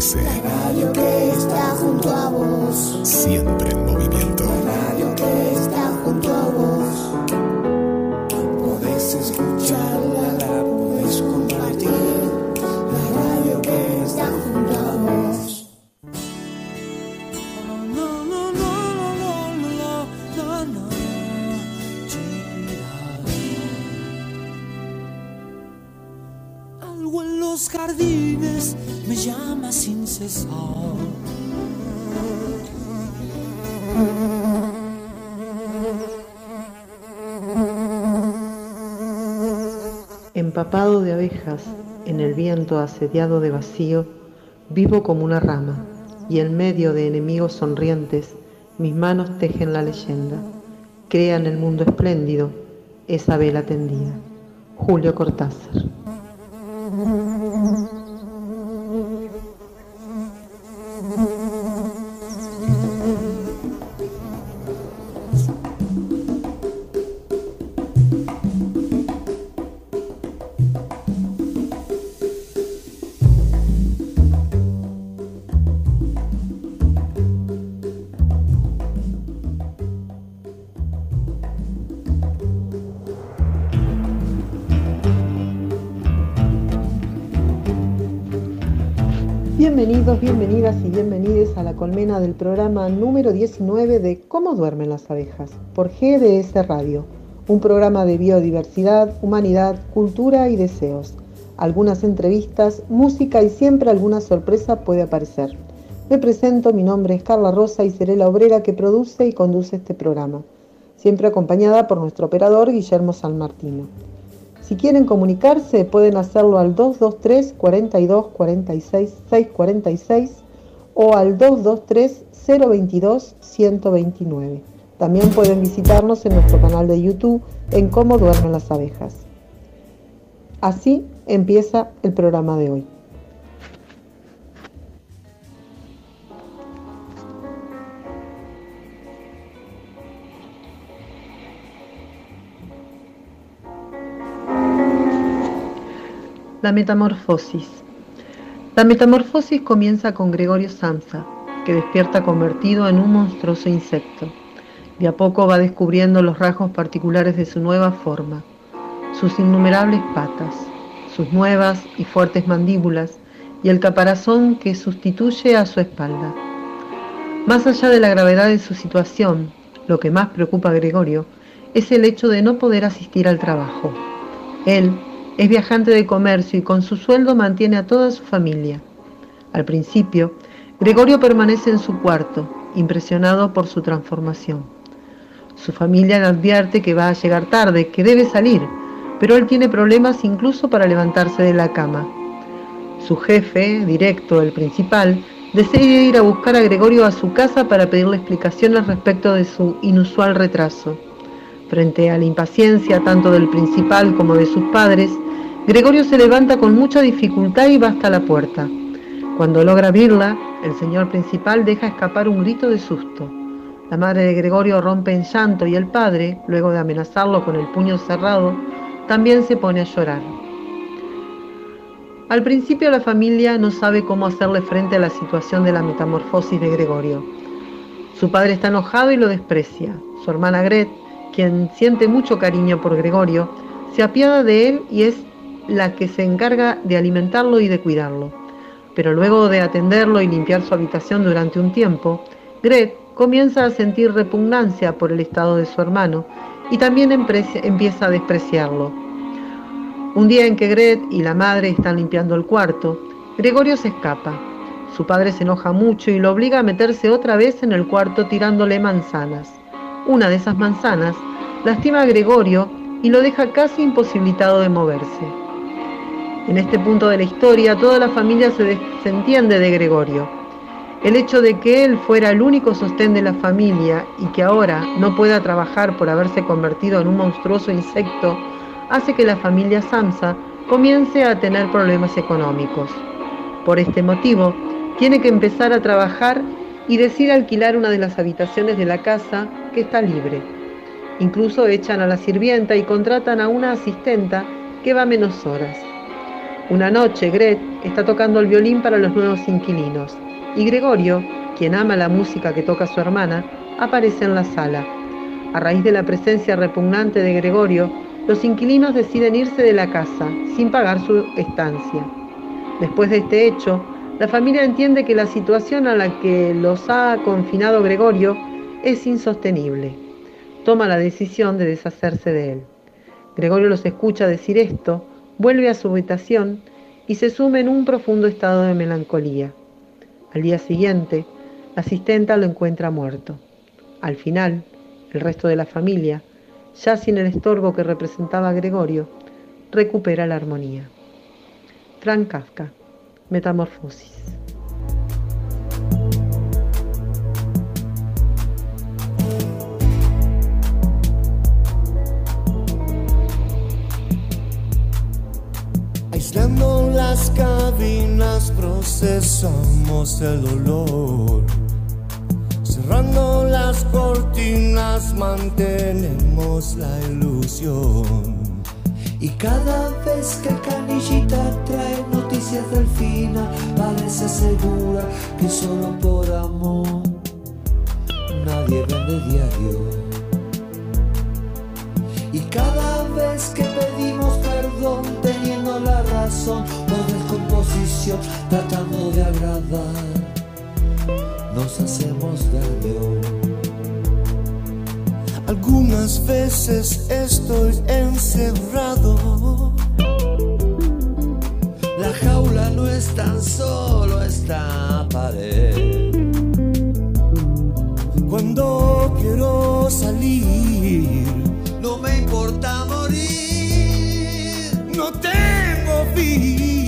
RKS. La radio que está junto a vos. Siempre De abejas, en el viento asediado de vacío, vivo como una rama, y en medio de enemigos sonrientes, mis manos tejen la leyenda. Crean el mundo espléndido, esa vela tendida. Julio Cortázar. A la colmena del programa número 19 de Cómo duermen las abejas por GDS Radio, un programa de biodiversidad, humanidad, cultura y deseos. Algunas entrevistas, música y siempre alguna sorpresa puede aparecer. Me presento, mi nombre es Carla Rosa y seré la obrera que produce y conduce este programa, siempre acompañada por nuestro operador Guillermo San Martino. Si quieren comunicarse, pueden hacerlo al 223 42 46 646 o al 223 022 129. También pueden visitarnos en nuestro canal de YouTube en Cómo duermen las abejas. Así empieza el programa de hoy. La metamorfosis. La metamorfosis comienza con Gregorio Samsa, que despierta convertido en un monstruoso insecto. De a poco va descubriendo los rasgos particulares de su nueva forma, sus innumerables patas, sus nuevas y fuertes mandíbulas y el caparazón que sustituye a su espalda. Más allá de la gravedad de su situación, lo que más preocupa a Gregorio es el hecho de no poder asistir al trabajo. Él, es viajante de comercio y con su sueldo mantiene a toda su familia. Al principio, Gregorio permanece en su cuarto, impresionado por su transformación. Su familia le advierte que va a llegar tarde, que debe salir, pero él tiene problemas incluso para levantarse de la cama. Su jefe, directo, el principal, decide ir a buscar a Gregorio a su casa para pedirle explicaciones respecto de su inusual retraso. Frente a la impaciencia tanto del principal como de sus padres, Gregorio se levanta con mucha dificultad y va hasta la puerta. Cuando logra abrirla, el señor principal deja escapar un grito de susto. La madre de Gregorio rompe en llanto y el padre, luego de amenazarlo con el puño cerrado, también se pone a llorar. Al principio la familia no sabe cómo hacerle frente a la situación de la metamorfosis de Gregorio. Su padre está enojado y lo desprecia. Su hermana Gret, quien siente mucho cariño por Gregorio, se apiada de él y es la que se encarga de alimentarlo y de cuidarlo. Pero luego de atenderlo y limpiar su habitación durante un tiempo, Gret comienza a sentir repugnancia por el estado de su hermano y también empieza a despreciarlo. Un día en que Gret y la madre están limpiando el cuarto, Gregorio se escapa. Su padre se enoja mucho y lo obliga a meterse otra vez en el cuarto tirándole manzanas. Una de esas manzanas lastima a Gregorio y lo deja casi imposibilitado de moverse. En este punto de la historia, toda la familia se desentiende de Gregorio. El hecho de que él fuera el único sostén de la familia y que ahora no pueda trabajar por haberse convertido en un monstruoso insecto hace que la familia Samsa comience a tener problemas económicos. Por este motivo, tiene que empezar a trabajar y decide alquilar una de las habitaciones de la casa que está libre. Incluso echan a la sirvienta y contratan a una asistenta que va menos horas. Una noche, Gret está tocando el violín para los nuevos inquilinos y Gregorio, quien ama la música que toca su hermana, aparece en la sala. A raíz de la presencia repugnante de Gregorio, los inquilinos deciden irse de la casa sin pagar su estancia. Después de este hecho, la familia entiende que la situación a la que los ha confinado Gregorio es insostenible. Toma la decisión de deshacerse de él. Gregorio los escucha decir esto, vuelve a su habitación y se sume en un profundo estado de melancolía. Al día siguiente, la asistenta lo encuentra muerto. Al final, el resto de la familia, ya sin el estorbo que representaba Gregorio, recupera la armonía. Frank Kafka, Metamorfosis. Aislando las cabinas procesamos el olor. Cerrando las cortinas mantenemos la ilusión. Y cada vez que Canillita trae noticias del final, parece segura que solo por amor nadie vende diario. Y cada vez que pedimos perdón teniendo la razón por descomposición, tratando de agradar, nos hacemos daño. Algunas veces estoy encerrado. La jaula no es tan solo esta pared. Cuando quiero salir, no me importa morir. No tengo fin.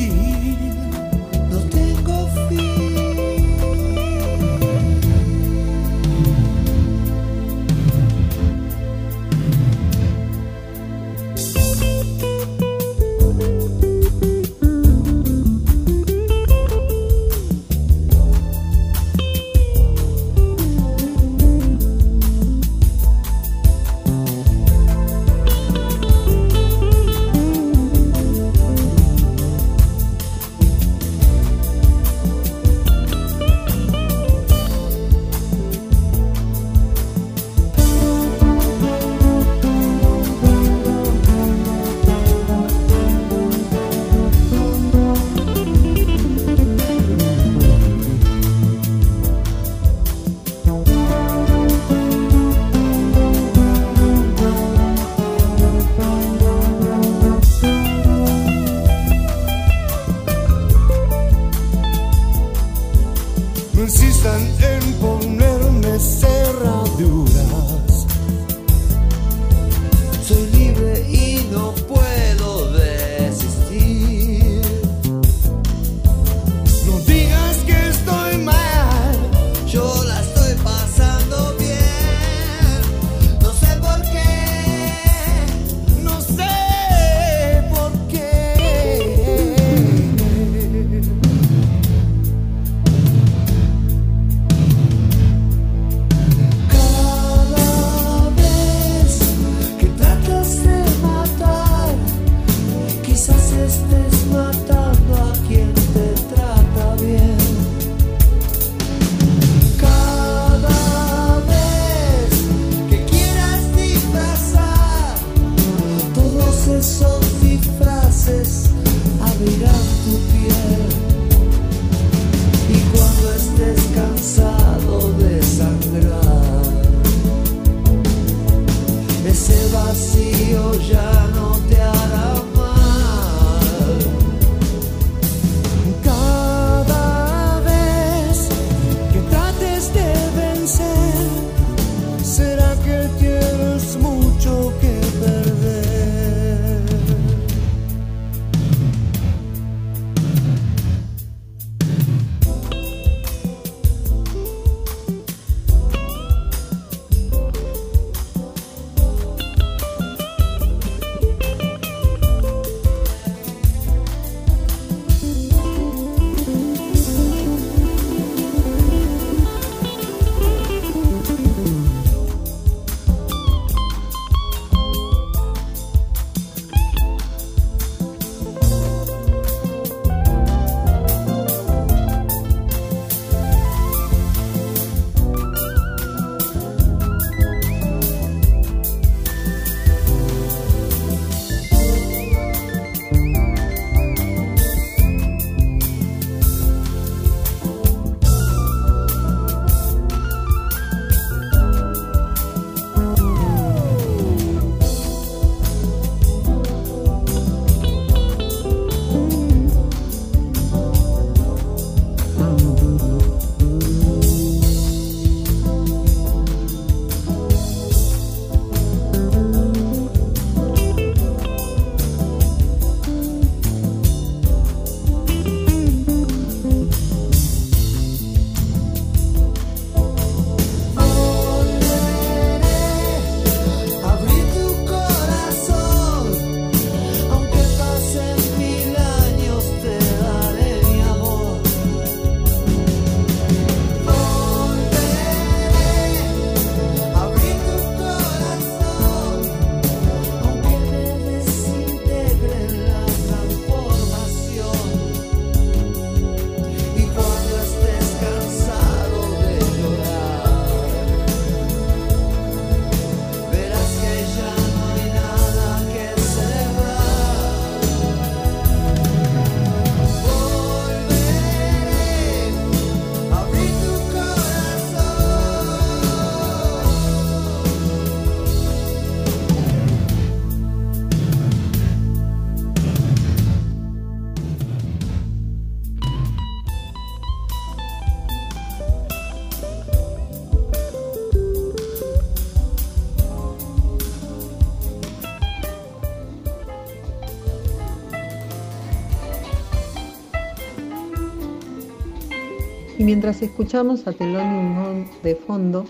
Mientras escuchamos a Thelonious de fondo,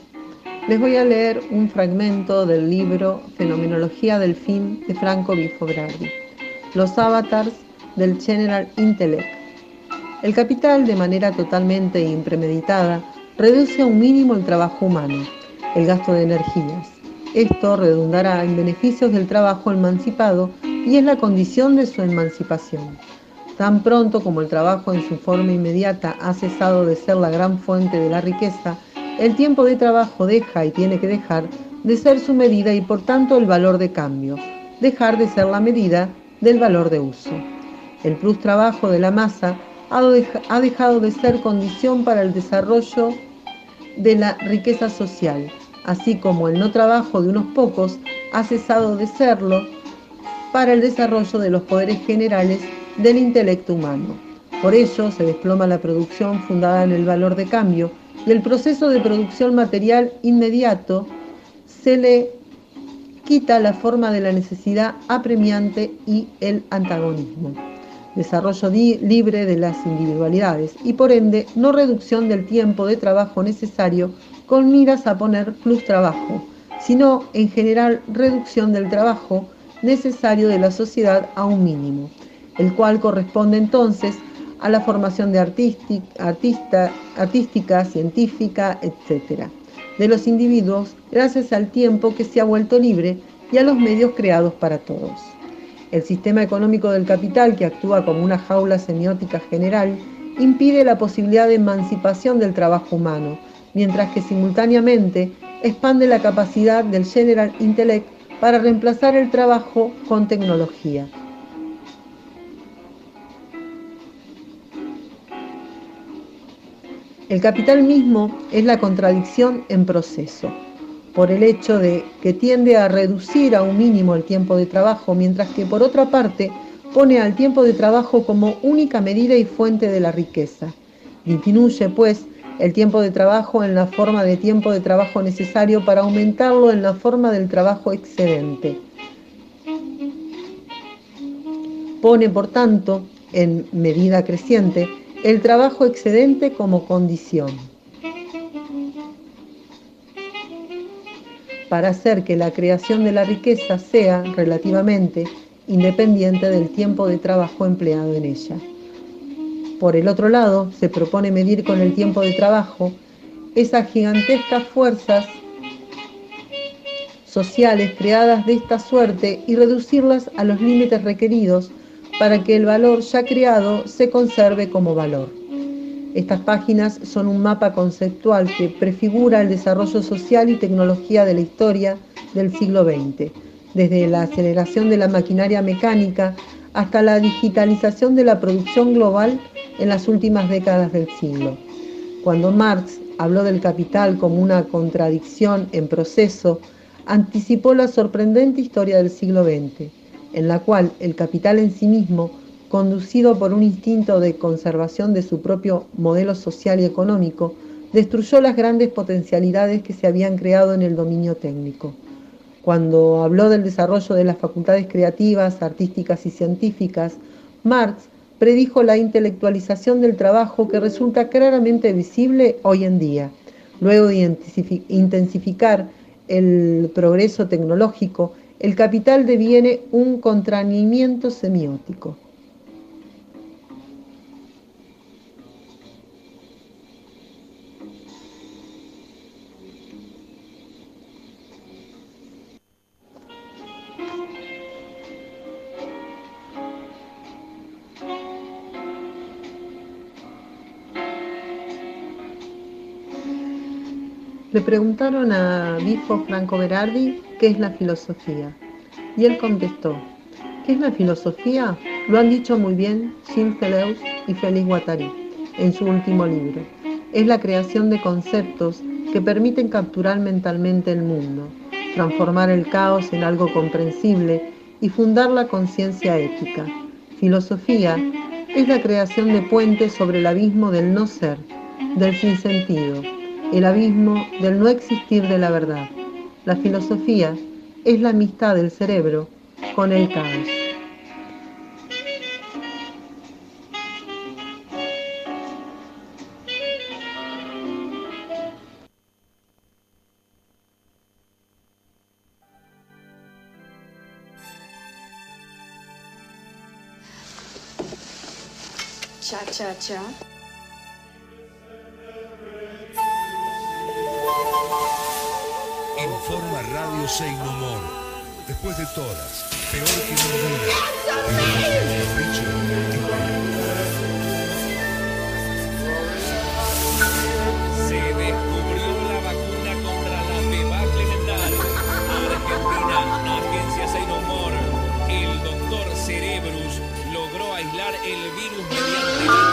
les voy a leer un fragmento del libro Fenomenología del Fin de Franco Bifobrardi, Los avatars del General Intellect. El capital, de manera totalmente impremeditada, reduce a un mínimo el trabajo humano, el gasto de energías. Esto redundará en beneficios del trabajo emancipado y es la condición de su emancipación. Tan pronto como el trabajo en su forma inmediata ha cesado de ser la gran fuente de la riqueza, el tiempo de trabajo deja y tiene que dejar de ser su medida y por tanto el valor de cambio, dejar de ser la medida del valor de uso. El plus trabajo de la masa ha dejado de ser condición para el desarrollo de la riqueza social, así como el no trabajo de unos pocos ha cesado de serlo para el desarrollo de los poderes generales del intelecto humano. Por ello se desploma la producción fundada en el valor de cambio y el proceso de producción material inmediato se le quita la forma de la necesidad apremiante y el antagonismo. Desarrollo libre de las individualidades y por ende no reducción del tiempo de trabajo necesario con miras a poner plus trabajo, sino en general reducción del trabajo necesario de la sociedad a un mínimo el cual corresponde entonces a la formación de artista, artística, científica, etc., de los individuos gracias al tiempo que se ha vuelto libre y a los medios creados para todos. El sistema económico del capital, que actúa como una jaula semiótica general, impide la posibilidad de emancipación del trabajo humano, mientras que simultáneamente expande la capacidad del general intellect para reemplazar el trabajo con tecnología. El capital mismo es la contradicción en proceso, por el hecho de que tiende a reducir a un mínimo el tiempo de trabajo, mientras que por otra parte pone al tiempo de trabajo como única medida y fuente de la riqueza. Disminuye, pues, el tiempo de trabajo en la forma de tiempo de trabajo necesario para aumentarlo en la forma del trabajo excedente. Pone, por tanto, en medida creciente, el trabajo excedente como condición. para hacer que la creación de la riqueza sea relativamente independiente del tiempo de trabajo empleado en ella. Por el otro lado, se propone medir con el tiempo de trabajo esas gigantescas fuerzas sociales creadas de esta suerte y reducirlas a los límites requeridos para que el valor ya creado se conserve como valor. Estas páginas son un mapa conceptual que prefigura el desarrollo social y tecnología de la historia del siglo XX, desde la aceleración de la maquinaria mecánica hasta la digitalización de la producción global en las últimas décadas del siglo. Cuando Marx habló del capital como una contradicción en proceso, anticipó la sorprendente historia del siglo XX en la cual el capital en sí mismo, conducido por un instinto de conservación de su propio modelo social y económico, destruyó las grandes potencialidades que se habían creado en el dominio técnico. Cuando habló del desarrollo de las facultades creativas, artísticas y científicas, Marx predijo la intelectualización del trabajo que resulta claramente visible hoy en día. Luego de intensificar el progreso tecnológico, el capital deviene un contrañimiento semiótico. Le preguntaron a Bifo Franco Berardi qué es la filosofía. Y él contestó, ¿qué es la filosofía? Lo han dicho muy bien Gilles Deleuze y Félix Guattari en su último libro. Es la creación de conceptos que permiten capturar mentalmente el mundo, transformar el caos en algo comprensible y fundar la conciencia ética. Filosofía es la creación de puentes sobre el abismo del no ser, del sinsentido, el abismo del no existir de la verdad. La filosofía es la amistad del cerebro con el caos. Cha cha cha. Radio Sein Humor. Después de todas, peor que ninguna. Se descubrió la vacuna contra la debacle mental. Argentina, Agencia Sein Humor. El doctor Cerebrus logró aislar el virus mediante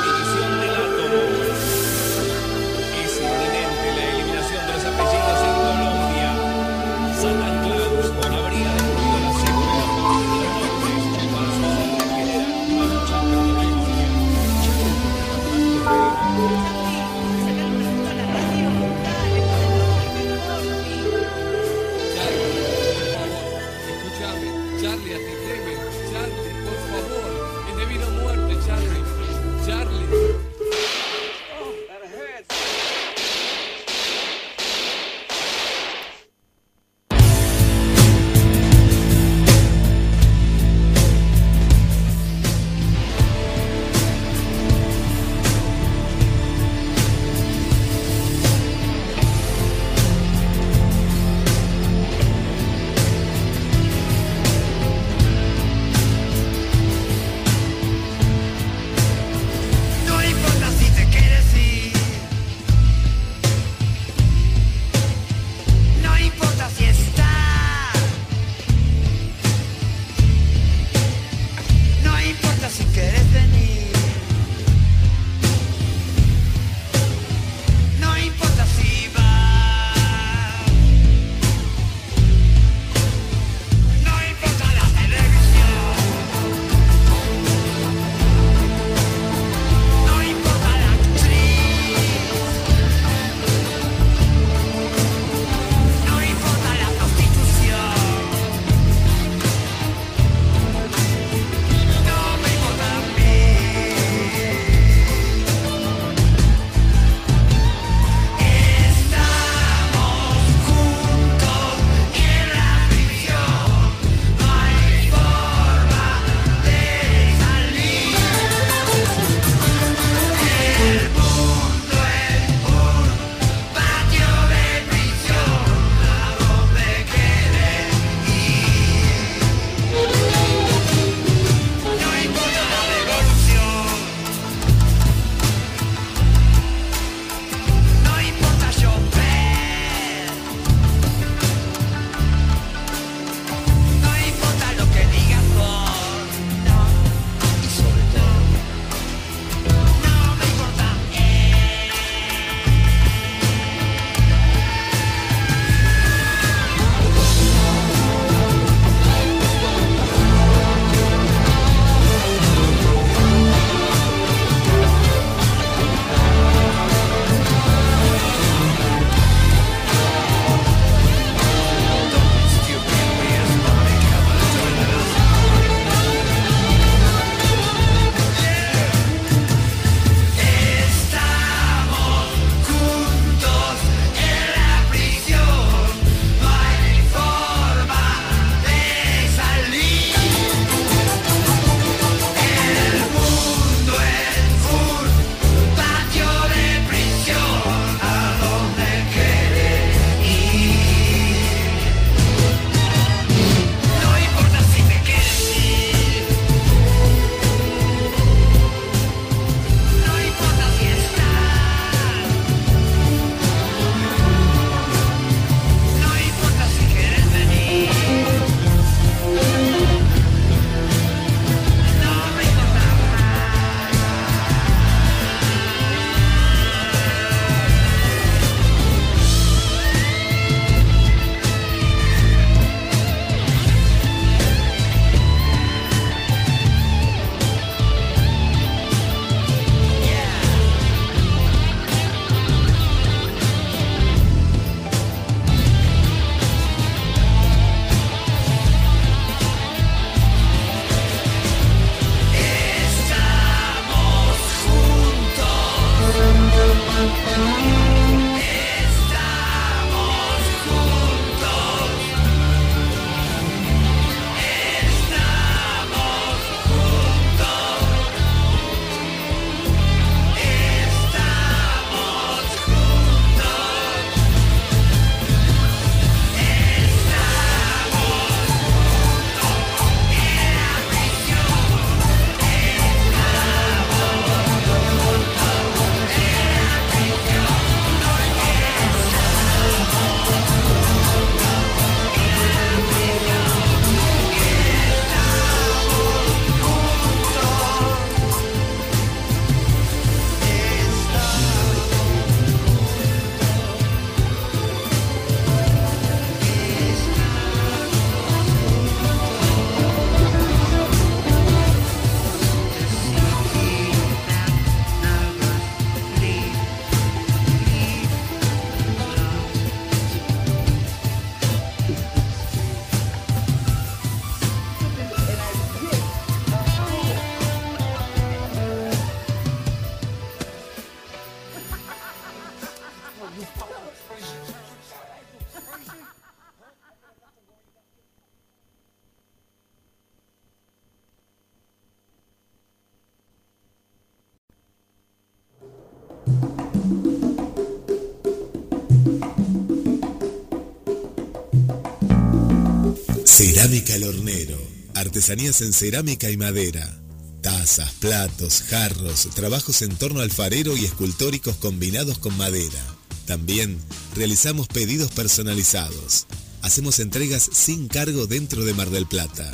Artesanías en cerámica y madera. Tazas, platos, jarros, trabajos en torno alfarero y escultóricos combinados con madera. También realizamos pedidos personalizados. Hacemos entregas sin cargo dentro de Mar del Plata.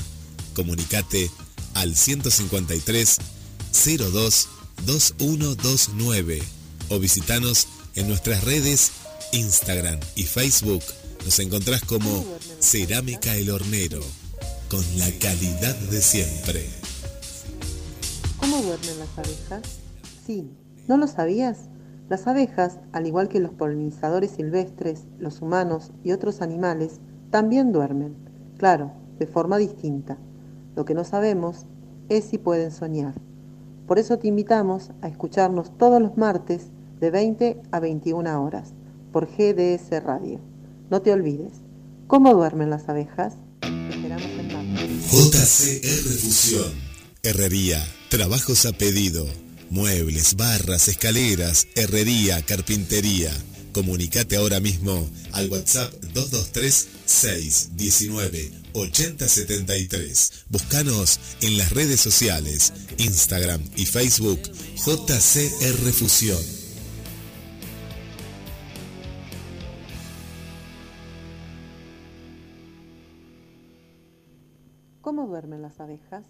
Comunicate al 153 02 2129 o visitanos en nuestras redes Instagram y Facebook. Nos encontrás como Cerámica El Hornero, con la calidad de siempre. ¿Cómo duermen las abejas? Sí, ¿no lo sabías? Las abejas, al igual que los polinizadores silvestres, los humanos y otros animales, también duermen, claro, de forma distinta. Lo que no sabemos es si pueden soñar. Por eso te invitamos a escucharnos todos los martes de 20 a 21 horas por GDS Radio. No te olvides, ¿cómo duermen las abejas? JCR Fusión. Herrería, trabajos a pedido, muebles, barras, escaleras, herrería, carpintería. Comunicate ahora mismo al WhatsApp 223 619 8073. Búscanos en las redes sociales, Instagram y Facebook JCR Fusión. ¿Cómo duermen las abejas?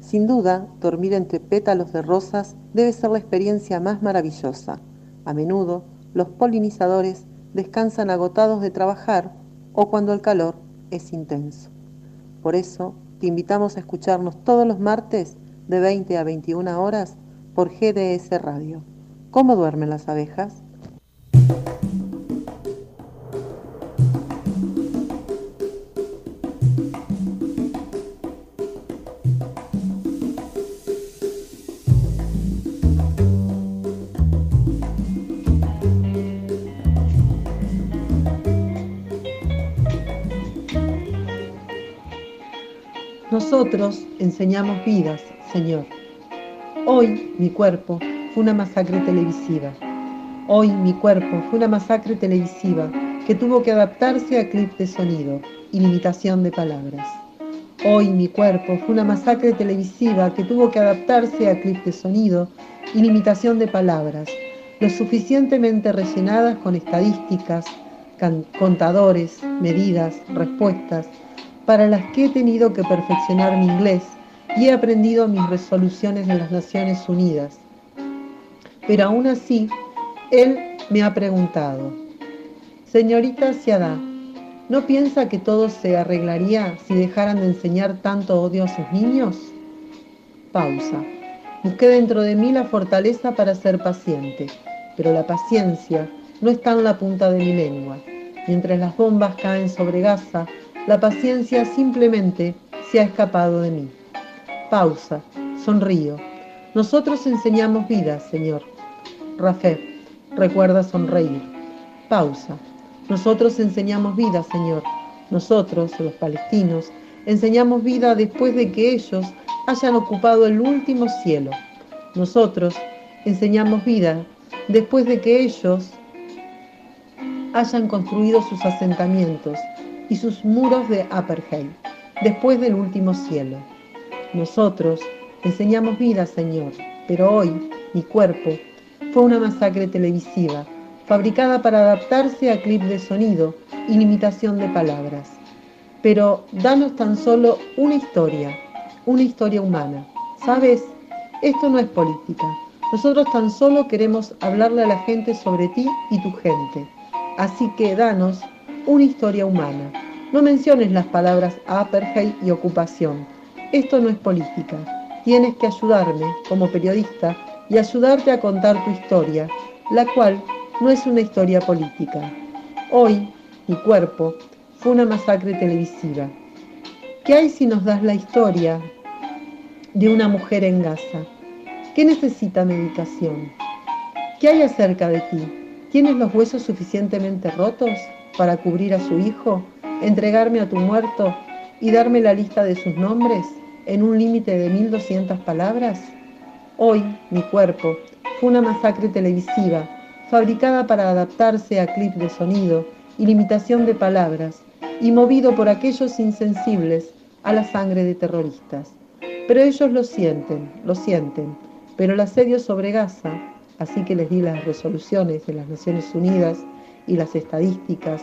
Sin duda, dormir entre pétalos de rosas debe ser la experiencia más maravillosa. A menudo, los polinizadores descansan agotados de trabajar o cuando el calor es intenso. Por eso, te invitamos a escucharnos todos los martes de 20 a 21 horas por GDS Radio. ¿Cómo duermen las abejas? Nosotros enseñamos vidas, Señor. Hoy mi cuerpo fue una masacre televisiva. Hoy mi cuerpo fue una masacre televisiva que tuvo que adaptarse a clip de sonido y limitación de palabras. Hoy mi cuerpo fue una masacre televisiva que tuvo que adaptarse a clip de sonido y limitación de palabras, lo suficientemente rellenadas con estadísticas, contadores, medidas, respuestas, para las que he tenido que perfeccionar mi inglés y he aprendido mis resoluciones de las Naciones Unidas. Pero aún así, él me ha preguntado, señorita Siada, ¿no piensa que todo se arreglaría si dejaran de enseñar tanto odio a sus niños? Pausa. Busqué dentro de mí la fortaleza para ser paciente, pero la paciencia no está en la punta de mi lengua. Mientras las bombas caen sobre Gaza, la paciencia simplemente se ha escapado de mí. Pausa. Sonrío. Nosotros enseñamos vida, Señor. Rafé. Recuerda sonreír. Pausa. Nosotros enseñamos vida, Señor. Nosotros, los palestinos, enseñamos vida después de que ellos hayan ocupado el último cielo. Nosotros enseñamos vida después de que ellos hayan construido sus asentamientos y sus muros de apartheid, después del último cielo. Nosotros enseñamos vida, Señor, pero hoy mi cuerpo fue una masacre televisiva, fabricada para adaptarse a clip de sonido y limitación de palabras. Pero danos tan solo una historia, una historia humana. ¿Sabes? Esto no es política. Nosotros tan solo queremos hablarle a la gente sobre ti y tu gente. Así que danos una historia humana. No menciones las palabras apartheid y ocupación. Esto no es política. Tienes que ayudarme como periodista y ayudarte a contar tu historia, la cual no es una historia política. Hoy, mi cuerpo fue una masacre televisiva. ¿Qué hay si nos das la historia de una mujer en Gaza? ¿Qué necesita medicación? ¿Qué hay acerca de ti? ¿Tienes los huesos suficientemente rotos? Para cubrir a su hijo, entregarme a tu muerto y darme la lista de sus nombres en un límite de 1200 palabras? Hoy, mi cuerpo fue una masacre televisiva, fabricada para adaptarse a clip de sonido y limitación de palabras, y movido por aquellos insensibles a la sangre de terroristas. Pero ellos lo sienten, lo sienten. Pero el asedio sobre Gaza, así que les di las resoluciones de las Naciones Unidas y las estadísticas,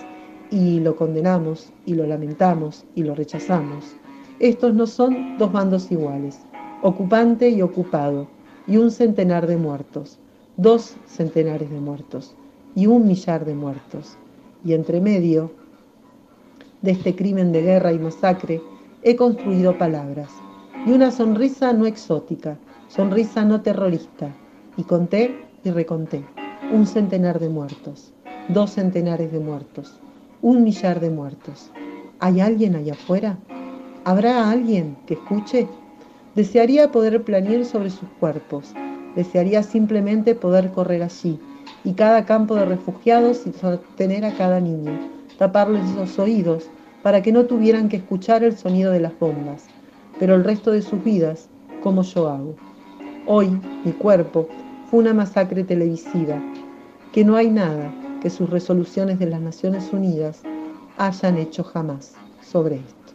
y lo condenamos, y lo lamentamos, y lo rechazamos. Estos no son dos bandos iguales, ocupante y ocupado, y un centenar de muertos, dos centenares de muertos, y un millar de muertos. Y entre medio de este crimen de guerra y masacre, he construido palabras y una sonrisa no exótica, sonrisa no terrorista, y conté y reconté un centenar de muertos, dos centenares de muertos, un millar de muertos. ¿Hay alguien allá afuera? ¿Habrá alguien que escuche? Desearía poder planear sobre sus cuerpos, desearía simplemente poder correr allí y cada campo de refugiados y sostener a cada niño, taparles los oídos para que no tuvieran que escuchar el sonido de las bombas, pero el resto de sus vidas, como yo hago. Hoy, mi cuerpo fue una masacre televisiva, que no hay nada que sus resoluciones de las Naciones Unidas hayan hecho jamás sobre esto.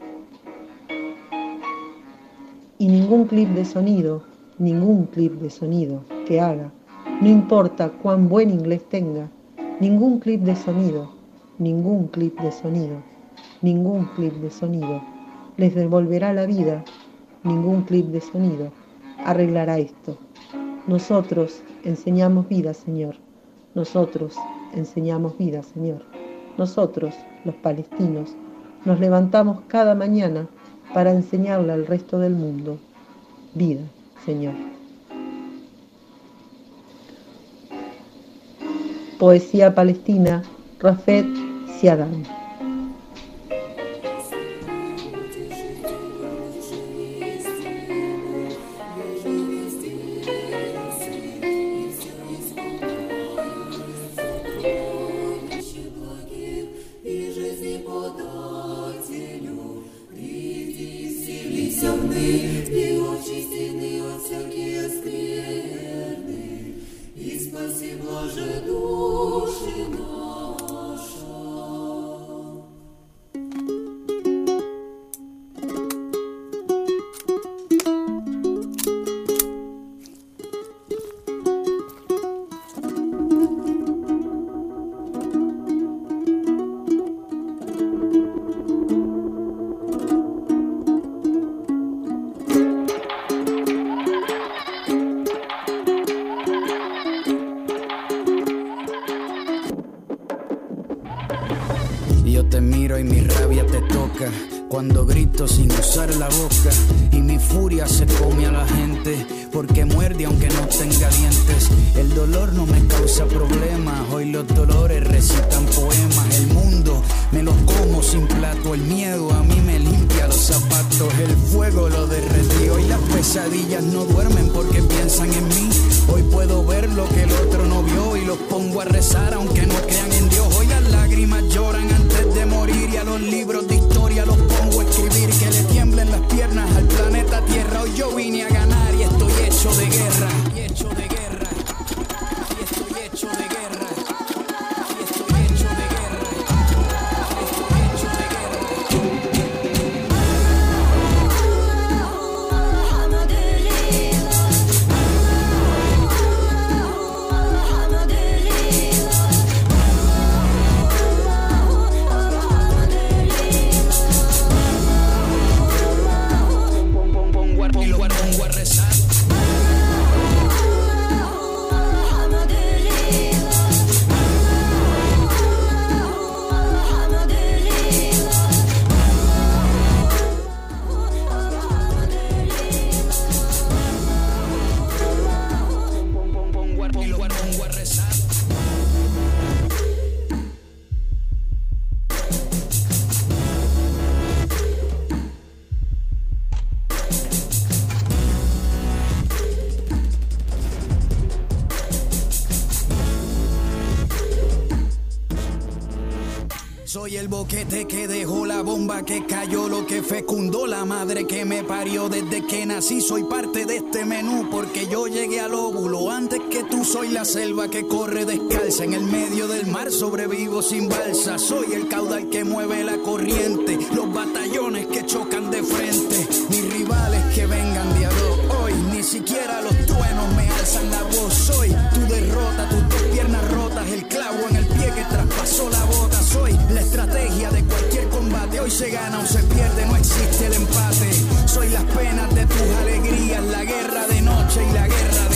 Y ningún clip de sonido, ningún clip de sonido que haga, no importa cuán buen inglés tenga, ningún clip de sonido, ningún clip de sonido ningún clip de sonido les devolverá la vida, ningún clip de sonido arreglará esto. Nosotros enseñamos vida, Señor. Nosotros enseñamos vida, Señor. Nosotros, los palestinos, nos levantamos cada mañana para enseñarle al resto del mundo vida, Señor. Poesía palestina, Rafet Siadam. miro y mi rabia te toca. Cuando grito sin usar la boca y mi furia se come a la gente porque muerde aunque no tenga dientes. El dolor no me causa problemas, hoy los dolores recitan poemas. El mundo me los como sin plato, el miedo a mí me limpia los zapatos. El fuego lo derretió y las pesadillas no duermen porque piensan en mí. Hoy puedo ver lo que el otro no vio y los pongo a rezar aunque no crean en Dios. Hoy las lágrimas lloran a deliria, los libros de historia los pongo a escribir, que le tiemblen las piernas al planeta Tierra. Hoy yo vine a ganar y estoy hecho de guerra. Boquete que dejó la bomba que cayó, lo que fecundó la madre que me parió desde que nací. Soy parte de este menú porque yo llegué al óvulo antes que tú. Soy la selva que corre descalza en el medio del mar, sobrevivo sin balsa. Soy el caudal que mueve la corriente, los batallones que chocan de frente, mis rivales que vengan de hoy. Ni siquiera los truenos me alzan la voz. Se gana o se pierde, no existe el empate. Soy las penas de tus alegrías, la guerra de noche y la guerra de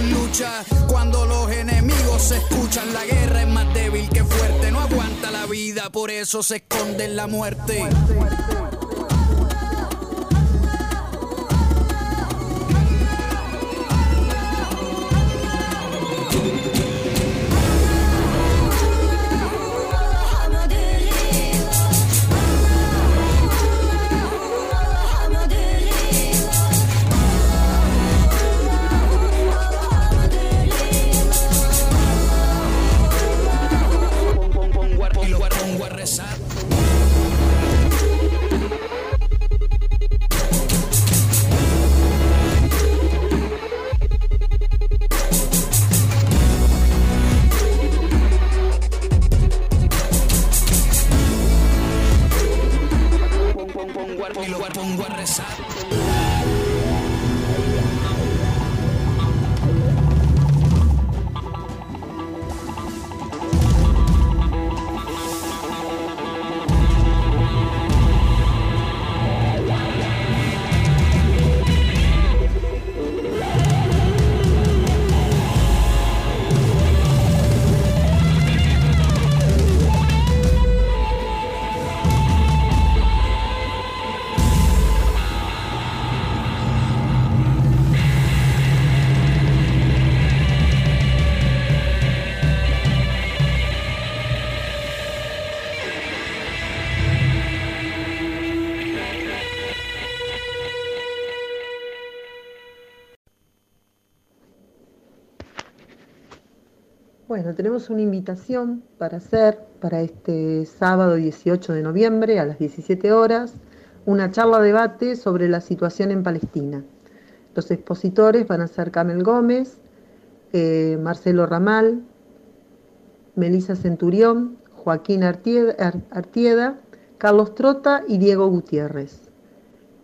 lucha. Cuando los enemigos se escuchan. La guerra es más débil que fuerte. No aguanta la vida, por eso se esconde en la muerte. Tenemos una invitación para hacer para este sábado 18 de noviembre a las 17 horas una charla debate sobre la situación en Palestina. Los expositores van a ser Camel Gómez, eh, Marcelo Ramal, Melisa Centurión, Joaquín Artieda, Ar- Artieda, Carlos Trota y Diego Gutiérrez.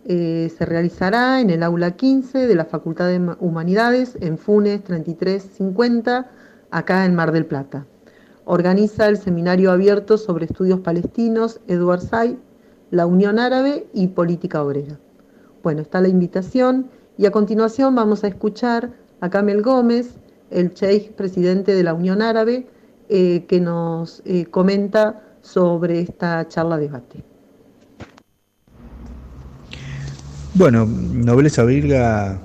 Eh, se realizará en el aula 15 de la Facultad de Ma- Humanidades en Funes 3350, acá en Mar del Plata. Organiza el Seminario Abierto sobre Estudios Palestinos Eduard Say, la Unión Árabe y Política Obrera. Bueno, está la invitación y a continuación vamos a escuchar a Kamel Gómez, el sheikh presidente de la Unión Árabe, eh, que nos eh, comenta sobre esta charla debate. Bueno, Nobleza Virga,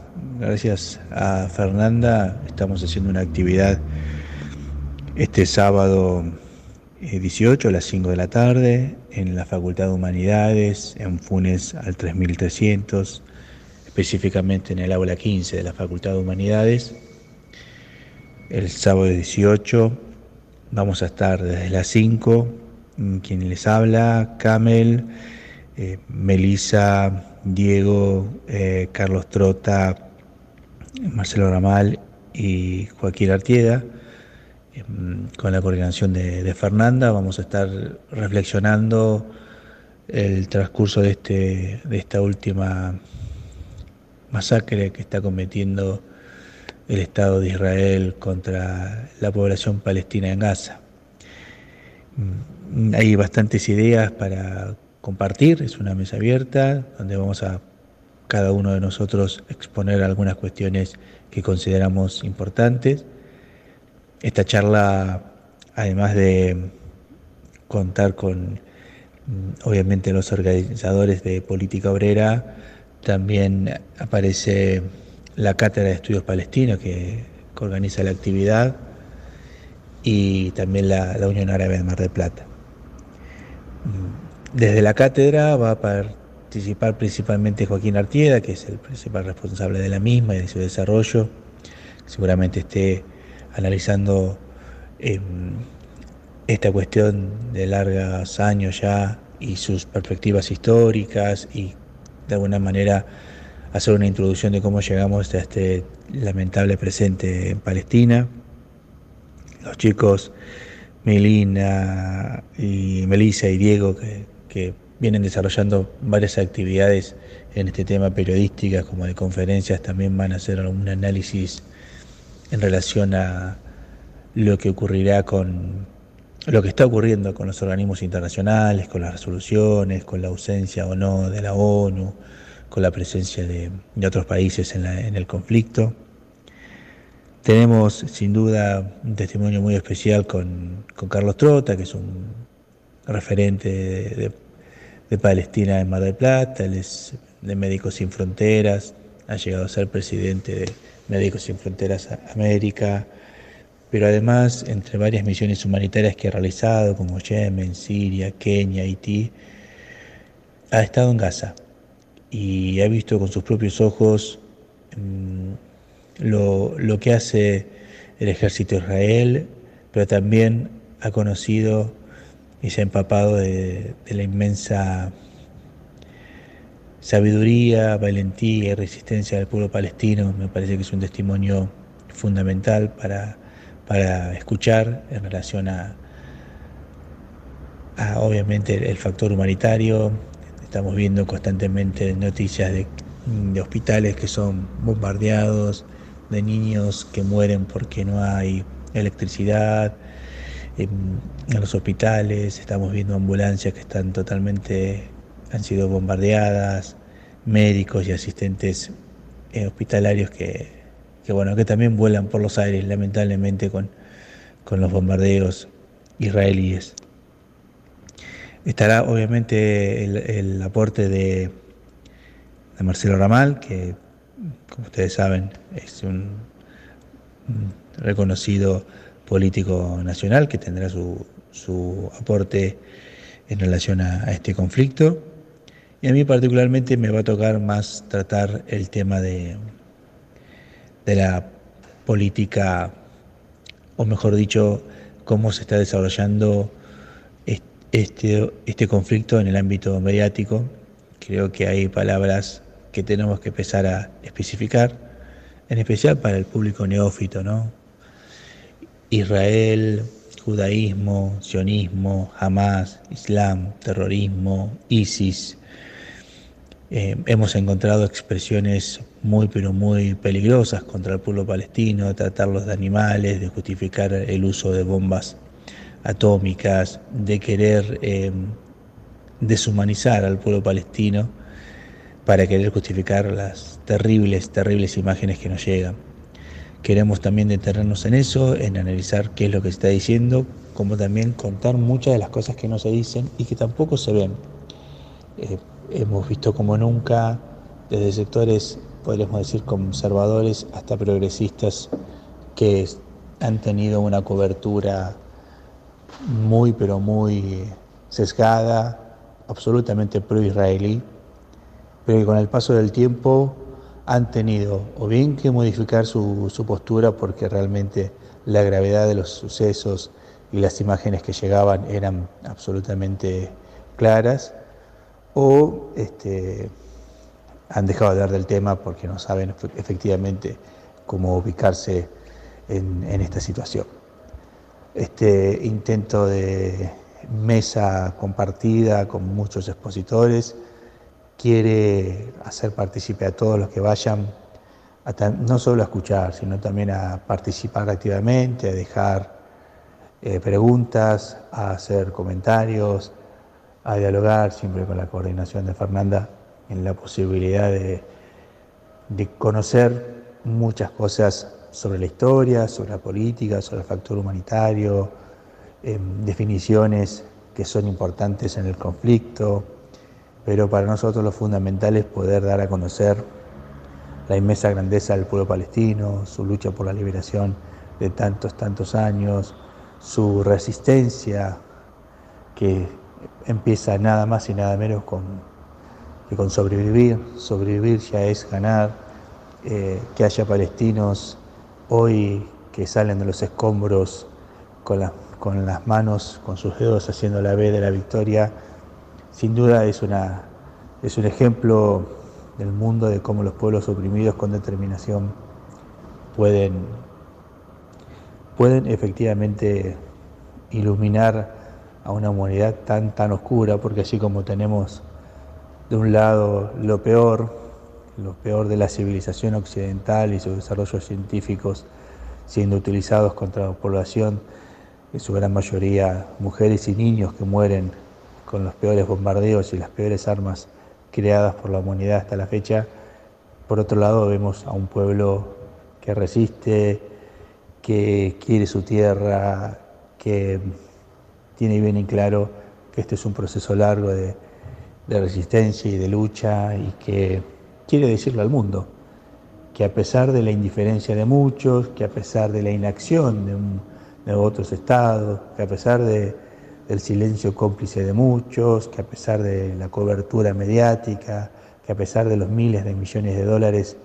gracias a Fernanda, estamos haciendo una actividad este sábado eh, 18 a las 5 de la tarde en la Facultad de Humanidades, en Funes al 3300, específicamente en el aula 15 de la Facultad de Humanidades. El sábado 18 vamos a estar desde las 5, mm, quien les habla, Camel, eh, Melisa, Diego, eh, Carlos Trota, Marcelo Ramal y Joaquín Artieda. em, con la coordinación de, Fernanda, vamos a estar reflexionando el transcurso de, este, de esta última masacre que está cometiendo el Estado de Israel contra la población palestina en Gaza. Mm, hay bastantes ideas para compartir, es una mesa abierta donde vamos a cada uno de nosotros exponer algunas cuestiones que consideramos importantes. Esta charla, además de contar con, mm, obviamente, los organizadores de política obrera, también aparece la Cátedra de Estudios Palestinos que, organiza la actividad y también la, la Unión Árabe de Mar del Plata. Mm, desde la cátedra va a participar principalmente Joaquín Artieda, que es el principal responsable de la misma y de su desarrollo. Seguramente esté analizando em, esta cuestión de largos años ya y sus perspectivas históricas y de alguna manera hacer una introducción de cómo llegamos a este lamentable presente en Palestina. Los chicos Melina y Melissa y Diego que, vienen desarrollando varias actividades en este tema periodísticas como de conferencias también van a hacer algún análisis en relación a lo que ocurrirá con lo que está ocurriendo con los organismos internacionales, con las resoluciones, con la ausencia o no de la ONU, con la presencia de, otros países en, el conflicto. Tenemos sin duda un testimonio muy especial con, Carlos Trota, que es un referente de, Palestina en Mar del Plata, de Médicos Sin Fronteras, ha llegado a ser presidente de Médicos Sin Fronteras América, pero además entre varias misiones humanitarias que ha realizado, como Yemen, Siria, Kenia, Haití, ha estado en Gaza y ha visto con sus propios ojos mm, lo, que hace el ejército de Israel, pero también ha conocido y se ha empapado de, de la inmensa sabiduría, valentía y resistencia del pueblo palestino. Me parece que es un testimonio fundamental para para escuchar en relación a, obviamente el factor humanitario. Estamos viendo constantemente noticias de, hospitales que son bombardeados, de niños que mueren porque no hay electricidad en, los hospitales, estamos viendo ambulancias que están totalmente, han sido bombardeadas, médicos y asistentes eh, hospitalarios que que bueno, que también vuelan por los aires, lamentablemente, con, con los bombardeos israelíes. Estará obviamente el, aporte de, de, Marcelo Ramal, que como ustedes saben es un, reconocido político nacional que tendrá su, su aporte en relación a, este conflicto. Y a mí particularmente me va a tocar más tratar el tema de, de la política, o mejor dicho, cómo se está desarrollando este, este conflicto en el ámbito mediático. Creo que hay palabras que tenemos que empezar a especificar, en especial para el público neófito, ¿no? Israel, judaísmo, sionismo, Hamas, Islam, terrorismo, ISIS. Eh, hemos encontrado expresiones muy pero muy peligrosas contra el pueblo palestino, de tratarlos de animales, de justificar el uso de bombas atómicas, de querer eh, deshumanizar al pueblo palestino para querer justificar las terribles, terribles imágenes que nos llegan. Queremos también detenernos en eso, en analizar qué es lo que está diciendo, como también contar muchas de las cosas que no se dicen y que tampoco se ven. Eh, hemos visto como nunca desde sectores podríamos decir, conservadores hasta progresistas que han tenido una cobertura muy, pero muy sesgada, absolutamente pro-israelí, pero que con el paso del tiempo han tenido o bien que modificar su, su, postura porque realmente la gravedad de los sucesos y las imágenes que llegaban eran absolutamente claras, o este, han dejado de hablar del tema porque no saben efectivamente cómo ubicarse en, esta situación. este intento de mesa compartida con muchos expositores, quiere hacer partícipe a todos los que vayan, no solo a escuchar, sino también a participar activamente, a dejar eh, preguntas, a hacer comentarios, a dialogar siempre con la coordinación de Fernanda en la posibilidad de, conocer muchas cosas sobre la historia, sobre la política, sobre el factor humanitario, em, definiciones que son importantes en el conflicto, pero para nosotros lo fundamental es poder dar a conocer la inmensa grandeza del pueblo palestino, su lucha por la liberación de tantos, tantos años, su resistencia que empieza nada más y nada menos con, que con sobrevivir. Sobrevivir ya es ganar, eh, que haya palestinos hoy que salen de los escombros con, con las manos, con sus dedos haciendo la B de la victoria, sin duda es, una, es un ejemplo del mundo de cómo los pueblos oprimidos con determinación pueden, pueden efectivamente iluminar a una humanidad tan, tan oscura, porque así como tenemos de un lado lo peor, lo peor de la civilización occidental y sus desarrollos científicos siendo utilizados contra la población, en su gran mayoría mujeres y niños que mueren con los peores bombardeos y las peores armas creadas por la humanidad hasta la fecha. Por otro lado, vemos a un pueblo que resiste, que quiere su tierra, que tiene bien en claro que este es un proceso largo de, de resistencia y de lucha y que quiere decirle al mundo que a pesar de la indiferencia de muchos, que a pesar de la inacción de, otros estados, que a pesar del silencio cómplice de muchos, que a pesar de la cobertura mediática, que a pesar de los miles de millones de dólares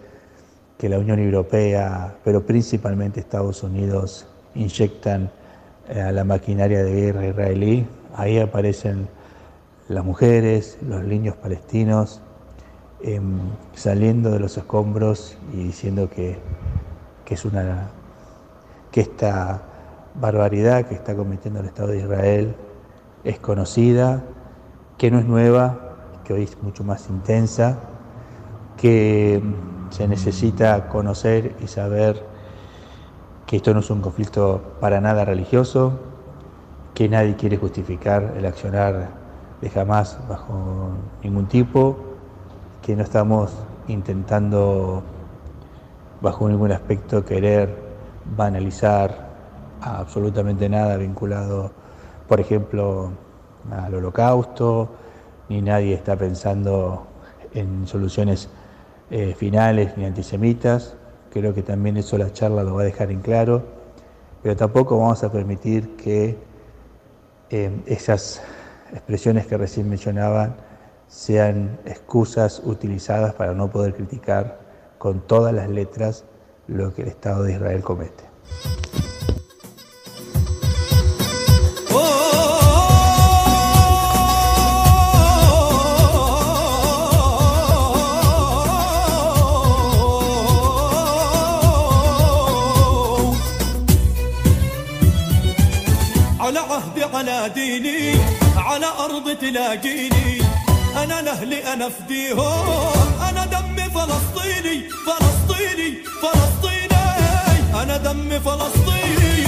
que la Unión Europea, pero principalmente Estados Unidos, inyectan eh, a la maquinaria de guerra israelí, ahí aparecen las mujeres, los niños palestinos, Em, saliendo de los escombros y diciendo que, es una que esta barbaridad que está cometiendo el Estado de Israel es conocida, que no es nueva, que hoy es mucho más intensa, que se necesita conocer y saber que esto no es un conflicto para nada religioso, que nadie quiere justificar el accionar de jamás bajo ningún tipo, que no estamos intentando bajo ningún aspecto querer banalizar absolutamente nada vinculado, por ejemplo, al holocausto, ni nadie está pensando en soluciones eh, finales ni antisemitas. Creo que también eso la charla lo va a dejar en claro, pero tampoco vamos a permitir que eh, esas expresiones que recién mencionaban sean excusas utilizadas para no poder criticar con todas las letras lo que el Estado de Israel comete. أنا لاهلي أنا فديهم أنا دمي فلسطيني فلسطيني فلسطيني. أنا دمي فلسطيني.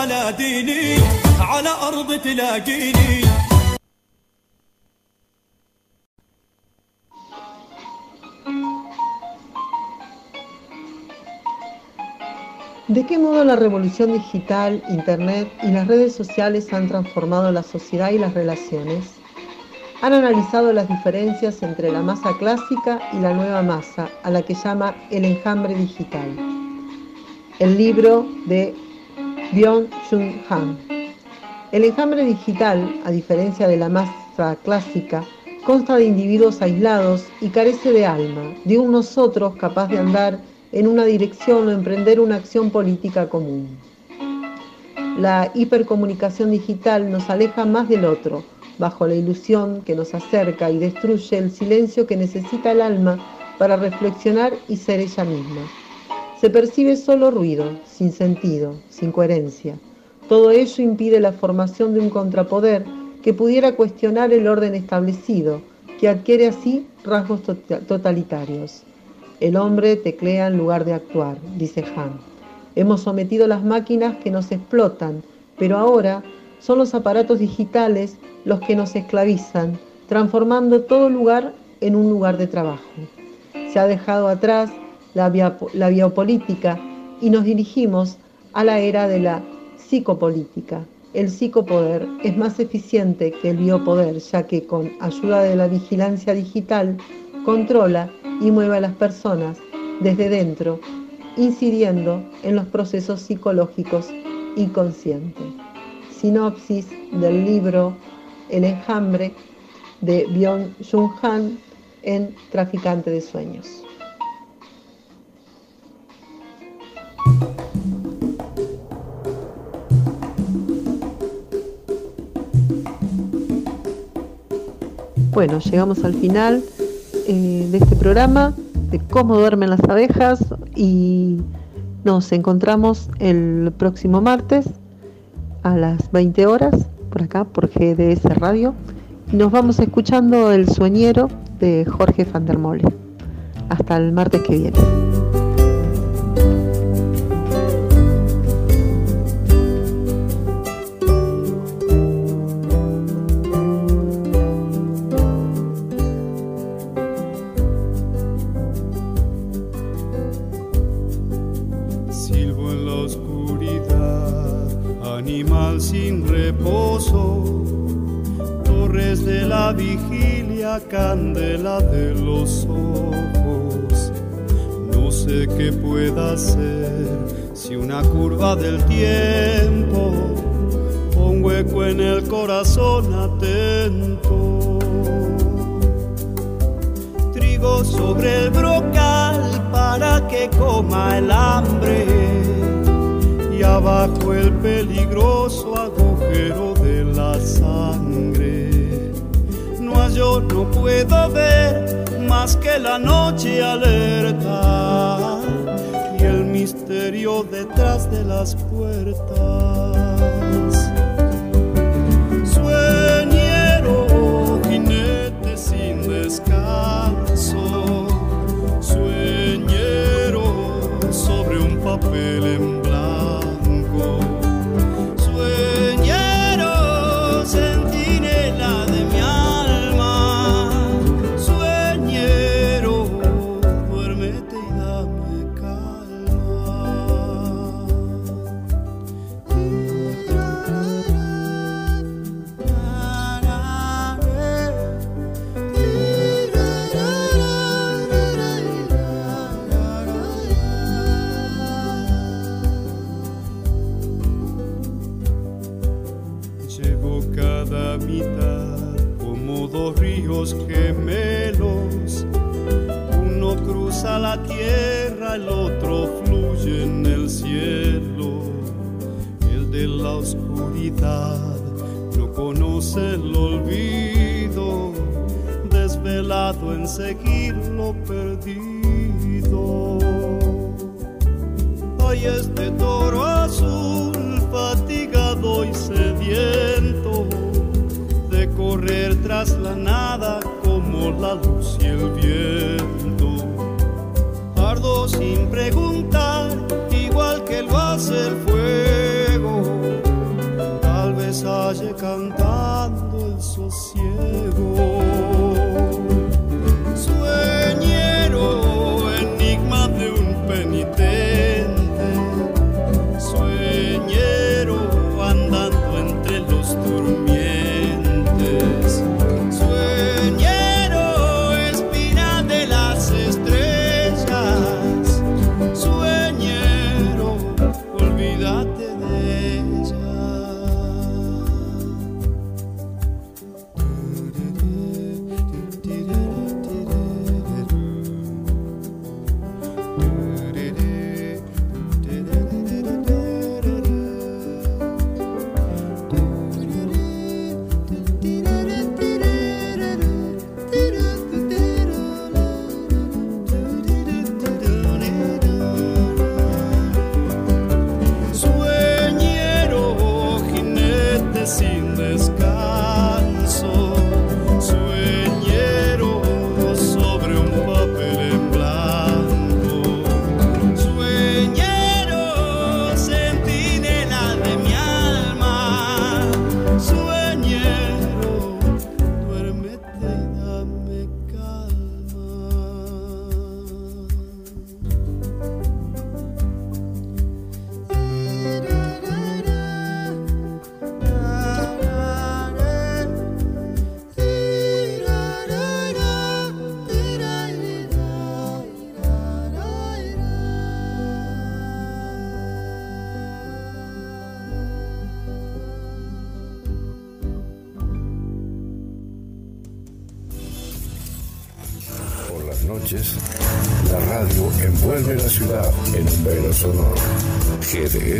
عهدي على ديني على أرض تلاقيني ¿De qué modo la revolución digital, Internet y las redes sociales han transformado la sociedad y las relaciones? Han analizado las diferencias entre la masa clásica y la nueva masa, a la que llama el enjambre digital. El libro de Byung-Chun Han. El enjambre digital, a diferencia de la masa clásica, consta de individuos aislados y carece de alma, de un nosotros capaz de andar en una dirección o emprender una acción política común. La hipercomunicación digital nos aleja más del otro, bajo la ilusión que nos acerca y destruye el silencio que necesita el alma para reflexionar y ser ella misma. Se percibe solo ruido, sin sentido, sin coherencia. Todo ello impide la formación de un contrapoder que pudiera cuestionar el orden establecido, que adquiere así rasgos totalitarios. El hombre teclea en lugar de actuar, dice Han. Hemos sometido las máquinas que nos explotan, pero ahora son los aparatos digitales los que nos esclavizan, transformando todo lugar en un lugar de trabajo. Se ha dejado atrás la, biopolítica y nos dirigimos a la era de la psicopolítica. El psicopoder es más eficiente que el biopoder, ya que con ayuda de la vigilancia digital controla y mueve a las personas desde dentro, incidiendo en los procesos psicológicos inconscientes. Sinopsis del libro El enjambre de Byung-Chun Han en Traficante de Sueños. Bueno, llegamos al final eh, de este programa, de cómo duermen las abejas y nos encontramos el próximo martes a las 20 horas por acá por GDS Radio nos vamos escuchando El Sueñero de Jorge van der Mole. Hasta el martes que viene. Si una curva del tiempo, un hueco en el corazón atento. Trigo sobre el brocal para que coma el hambre y abajo el peligroso agujero de la sangre yo no puedo ver más que la noche alerta detrás de las puertas. Sueñero, jinete sin descanso, sueñero sobre un papel en gemelos, sin preguntar, igual que lo hace el fuego. Tal vez haya cantando el sosiego.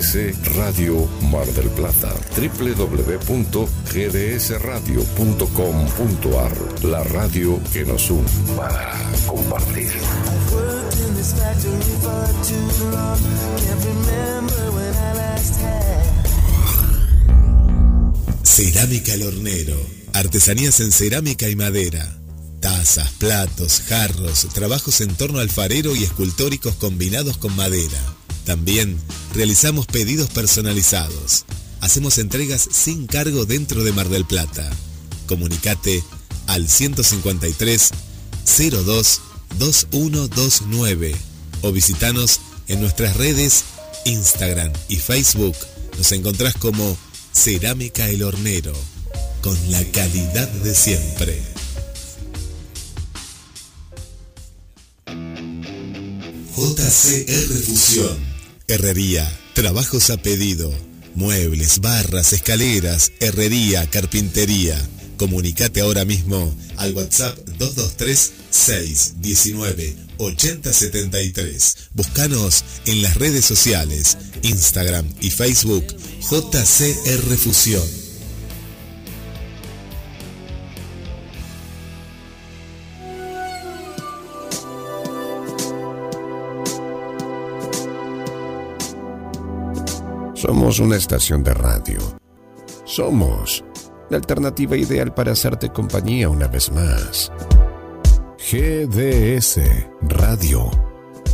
GDS Radio Mar del Plata. www.gdsradio.com.ar. La radio que nos une para compartir. Cerámica El Hornero. Artesanías en cerámica y madera. Tazas, platos, jarros, trabajos en torno alfarero y escultóricos combinados con madera. También realizamos pedidos personalizados. Hacemos entregas sin cargo dentro de Mar del Plata. Comunicate al 153 02 2129 o visitanos en nuestras redes Instagram y Facebook. Nos encontrás como Cerámica El Hornero, con la calidad de siempre. JCR Fusión. Herrería, trabajos a pedido, muebles, barras, escaleras, herrería, carpintería. Comunicate ahora mismo al WhatsApp 223 619 8073. Búscanos en las redes sociales, Instagram y Facebook JCR Fusión. Somos una estación de radio. Somos la alternativa ideal para hacerte compañía una vez más. GDS Radio.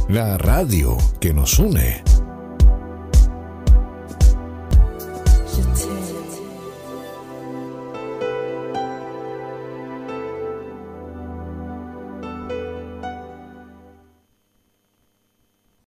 La radio que nos une.